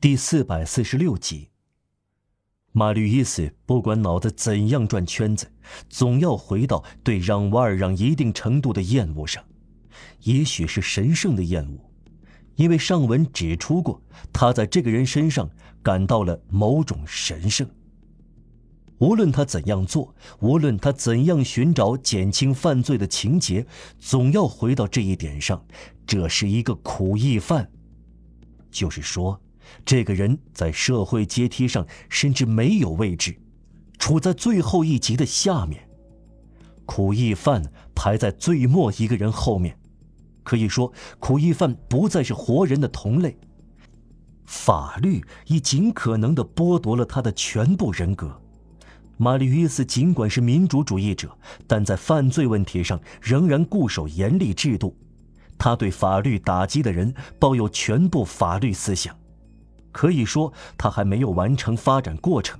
第四百四十六集。马吕伊斯不管脑子怎样转圈子，总要回到对让瓦尔让一定程度的厌恶上，也许是神圣的厌恶，因为上文指出过，他在这个人身上感到了某种神圣。无论他怎样做，无论他怎样寻找减轻犯罪的情节，总要回到这一点上：这是一个苦役犯。就是说，这个人在社会阶梯上甚至没有位置，处在最后一级的下面。苦役犯排在最末一个人后面，可以说，苦役犯不再是活人的同类。法律已尽可能地剥夺了他的全部人格。玛丽约斯尽管是民主主义者，但在犯罪问题上仍然固守严厉制度。他对法律打击的人抱有全部法律思想。可以说，他还没有完成发展过程，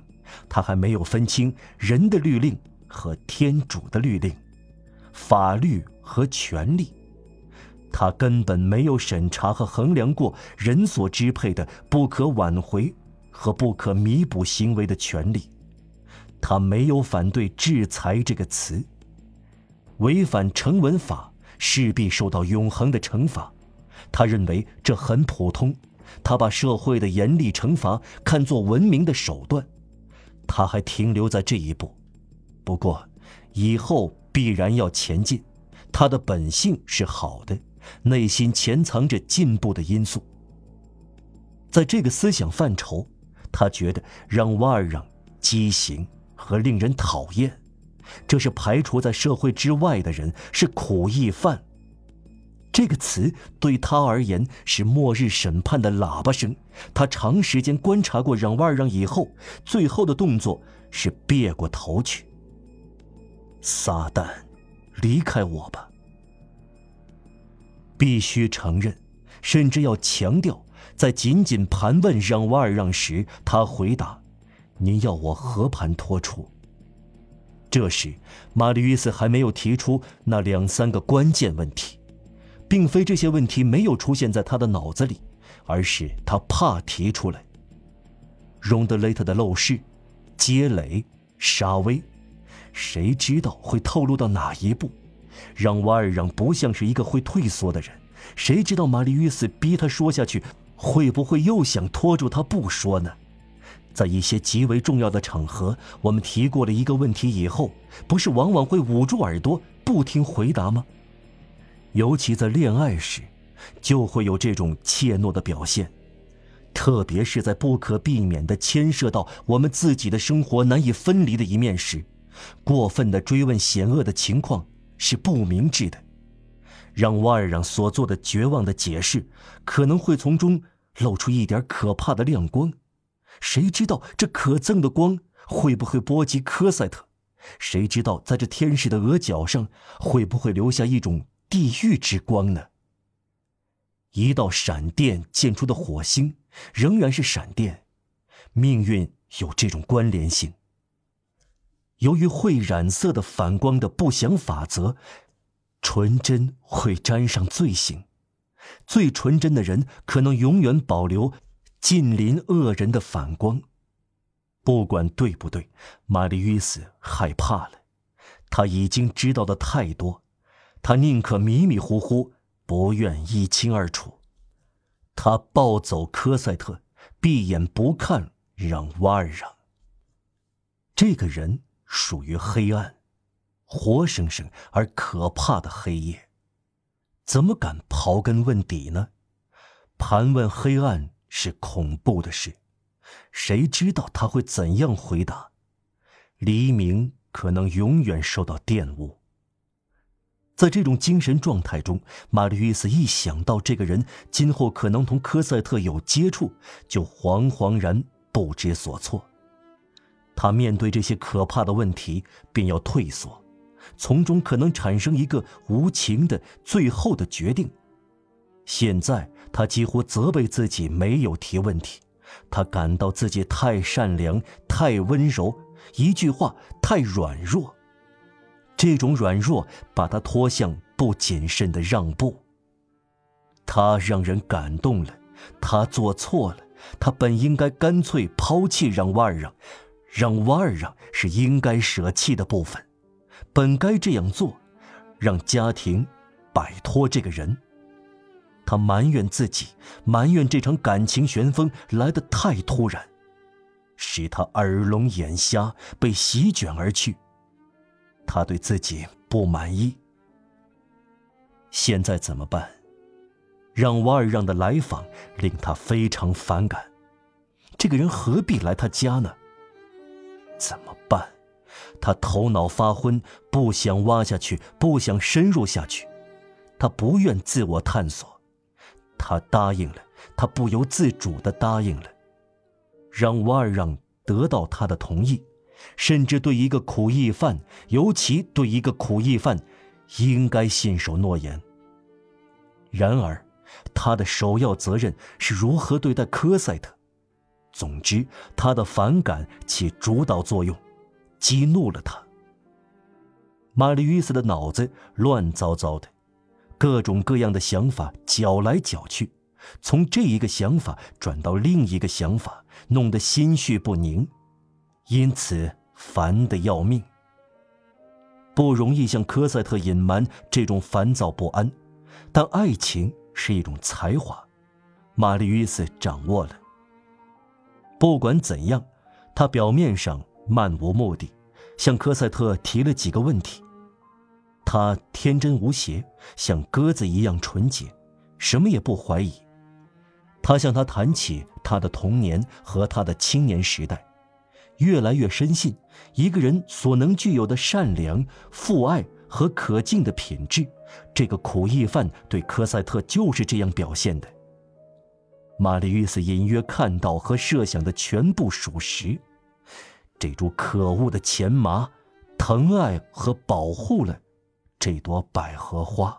他还没有分清人的律令和天主的律令，法律和权利。他根本没有审查和衡量过人所支配的不可挽回和不可弥补行为的权利。他没有反对“制裁”这个词。违反成文法势必受到永恒的惩罚，他认为这很普通。他把社会的严厉惩罚看作文明的手段。他还停留在这一步，不过，以后必然要前进。他的本性是好的，内心潜藏着进步的因素。在这个思想范畴，他觉得让瓦尔让畸形。和令人讨厌，这是排除在社会之外的人，是苦役犯。这个词对他而言是末日审判的喇叭声。他长时间观察过让瓦尔让以后，最后的动作是别过头去。撒旦，离开我吧！必须承认，甚至要强调，在仅仅盘问让瓦尔让时，他回答。您要我和盘托出？这时，玛丽·约斯还没有提出那两三个关键问题，并非这些问题没有出现在他的脑子里，而是他怕提出来。荣德雷特的陋室、街垒、沙威，谁知道会透露到哪一步？让瓦尔让不像是一个会退缩的人，谁知道玛丽·约斯逼他说下去，会不会又想拖住他不说呢？在一些极为重要的场合，我们提过了一个问题以后，不是往往会捂住耳朵不听回答吗？尤其在恋爱时，就会有这种怯懦的表现，特别是在不可避免地牵涉到我们自己的生活难以分离的一面时，过分的追问险恶的情况是不明智的。让瓦尔让所做的绝望的解释，可能会从中露出一点可怕的亮光。谁知道这可憎的光会不会波及科赛特？谁知道在这天使的额角上会不会留下一种地狱之光呢？一道闪电溅出的火星仍然是闪电，命运有这种关联性。由于会染色的反光的不祥法则，纯真会沾上罪行，最纯真的人可能永远保留。近邻恶人的反光，不管对不对，玛丽约斯害怕了。他已经知道的太多，他宁可迷迷糊糊，不愿一清二楚。他抱走科赛特，闭眼不看，让瓦尔让。这个人属于黑暗，活生生而可怕的黑夜，怎么敢刨根问底呢？盘问黑暗。是恐怖的事，谁知道他会怎样回答？黎明可能永远受到玷污。在这种精神状态中，玛丽·约斯一想到这个人今后可能同科赛特有接触，就惶惶然不知所措。他面对这些可怕的问题，便要退缩，从中可能产生一个无情的最后的决定。现在他几乎责备自己没有提问题，他感到自己太善良、太温柔，一句话太软弱。这种软弱把他拖向不谨慎的让步。他让人感动了，他做错了，他本应该干脆抛弃让瓦尔让，让瓦尔让是应该舍弃的部分，本该这样做，让家庭摆脱这个人。他埋怨自己，埋怨这场感情旋风来得太突然，使他耳聋眼瞎，被席卷而去。他对自己不满意。现在怎么办？让瓦尔让的来访令他非常反感。这个人何必来他家呢？怎么办？他头脑发昏，不想挖下去，不想深入下去。他不愿自我探索。他答应了，他不由自主的答应了。让瓦尔让得到他的同意，甚至对一个苦役犯，尤其对一个苦役犯。应该信守诺言。然而，他的首要责任是如何对待科赛特。总之，他的反感起主导作用，激怒了他。玛丽·约瑟的脑子乱糟糟的，各种各样的想法搅来搅去，从这一个想法转到另一个想法，弄得心绪不宁，因此烦得要命。不容易向科赛特隐瞒这种烦躁不安，但爱情是一种才华，玛丽·约瑟掌握了。不管怎样，他表面上漫无目的，向科赛特提了几个问题。他天真无邪，像鸽子一样纯洁，什么也不怀疑。他向他谈起他的童年和他的青年时代。越来越深信，一个人所能具有的善良、父爱和可敬的品质，这个苦役犯对科赛特就是这样表现的。玛丽·约瑟隐约看到和设想的全部属实，这株可恶的钱麻，疼爱和保护了这朵百合花。